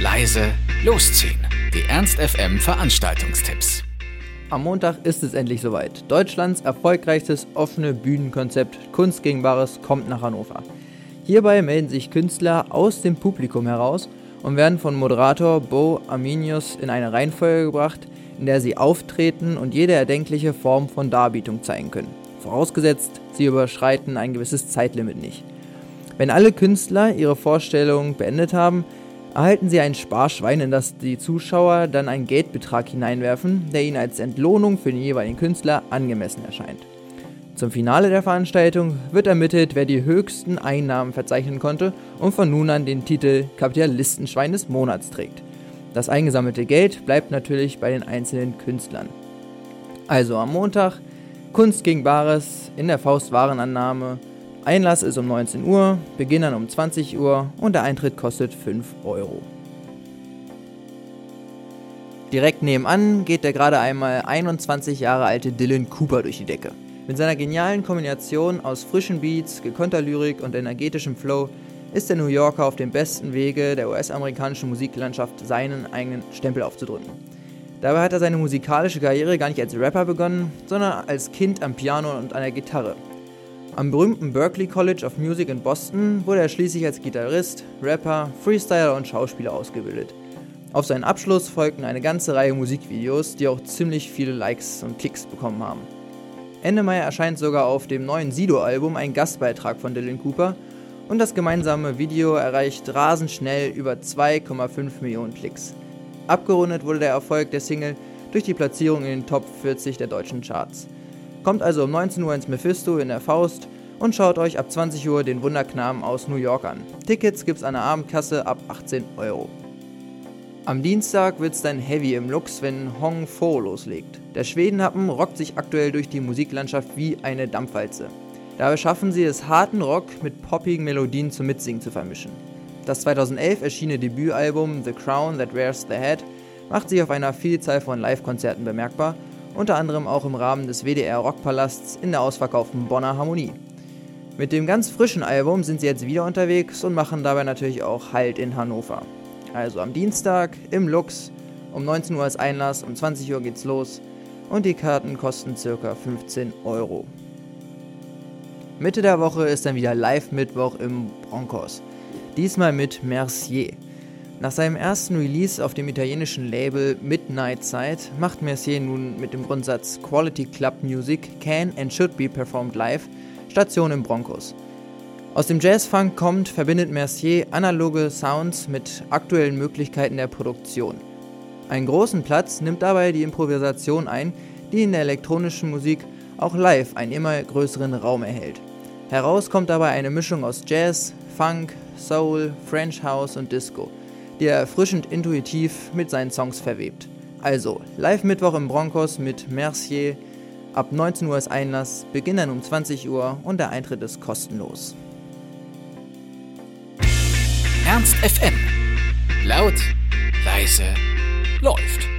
leise, losziehen. Die Ernst FM Veranstaltungstipps. Am Montag ist es endlich soweit. Deutschlands erfolgreichstes offene Bühnenkonzept Kunst kommt nach Hannover. Hierbei melden sich Künstler aus dem Publikum heraus und werden von Moderator Bo Arminius in eine Reihenfolge gebracht, in der sie auftreten und jede erdenkliche Form von Darbietung zeigen können. Vorausgesetzt, sie überschreiten ein gewisses Zeitlimit nicht. Wenn alle Künstler ihre Vorstellung beendet haben, erhalten sie ein Sparschwein, in das die Zuschauer dann einen Geldbetrag hineinwerfen, der ihnen als Entlohnung für den jeweiligen Künstler angemessen erscheint. Zum Finale der Veranstaltung wird ermittelt, wer die höchsten Einnahmen verzeichnen konnte und von nun an den Titel Kapitalistenschwein des Monats trägt. Das eingesammelte Geld bleibt natürlich bei den einzelnen Künstlern. Also am Montag Kunst gegen Bares in der Faustwarenannahme. Einlass ist um 19 Uhr, Beginn dann um 20 Uhr und der Eintritt kostet 5 Euro. Direkt nebenan geht der gerade einmal 21 Jahre alte Dylan Cooper durch die Decke. Mit seiner genialen Kombination aus frischen Beats, gekonnter Lyrik und energetischem Flow ist der New Yorker auf dem besten Wege der US-amerikanischen Musiklandschaft seinen eigenen Stempel aufzudrücken. Dabei hat er seine musikalische Karriere gar nicht als Rapper begonnen, sondern als Kind am Piano und an der Gitarre. Am berühmten Berklee College of Music in Boston wurde er schließlich als Gitarrist, Rapper, Freestyler und Schauspieler ausgebildet. Auf seinen Abschluss folgten eine ganze Reihe Musikvideos, die auch ziemlich viele Likes und Klicks bekommen haben. Ende Mai erscheint sogar auf dem neuen Sido-Album ein Gastbeitrag von Dylan Cooper und das gemeinsame Video erreicht rasend schnell über 2,5 Millionen Klicks. Abgerundet wurde der Erfolg der Single durch die Platzierung in den Top 40 der deutschen Charts. Kommt also um 19 Uhr ins Mephisto in der Faust und schaut euch ab 20 Uhr den Wunderknaben aus New York an. Tickets gibt's an der Abendkasse ab 18 Euro. Am Dienstag wird's dann heavy im Lux, wenn Hong Fo loslegt. Der Schwedenhappen rockt sich aktuell durch die Musiklandschaft wie eine Dampfwalze. Dabei schaffen sie es, harten Rock mit poppigen Melodien zum Mitsingen zu vermischen. Das 2011 erschienene Debütalbum The Crown That Wears the Head macht sich auf einer Vielzahl von Live-Konzerten bemerkbar, unter anderem auch im Rahmen des WDR Rockpalasts in der ausverkauften Bonner Harmonie. Mit dem ganz frischen Album sind sie jetzt wieder unterwegs und machen dabei natürlich auch Halt in Hannover. Also am Dienstag im Lux, um 19 Uhr ist Einlass, um 20 Uhr geht's los und die Karten kosten ca. 15 Euro. Mitte der Woche ist dann wieder Live-Mittwoch im Broncos. Diesmal mit Mercier. Nach seinem ersten Release auf dem italienischen Label Midnight Side macht Mercier nun mit dem Grundsatz Quality Club Music can and should be performed live Station im Broncos. Aus dem Jazzfunk kommt, verbindet Mercier analoge Sounds mit aktuellen Möglichkeiten der Produktion. Einen großen Platz nimmt dabei die Improvisation ein, die in der elektronischen Musik auch live einen immer größeren Raum erhält. Heraus kommt dabei eine Mischung aus Jazz, Funk, Soul, French House und Disco, die er erfrischend intuitiv mit seinen Songs verwebt. Also, live Mittwoch im Broncos mit Mercier. Ab 19 Uhr ist Einlass, Beginn dann um 20 Uhr und der Eintritt ist kostenlos. Ernst FM. Laut, leise, läuft.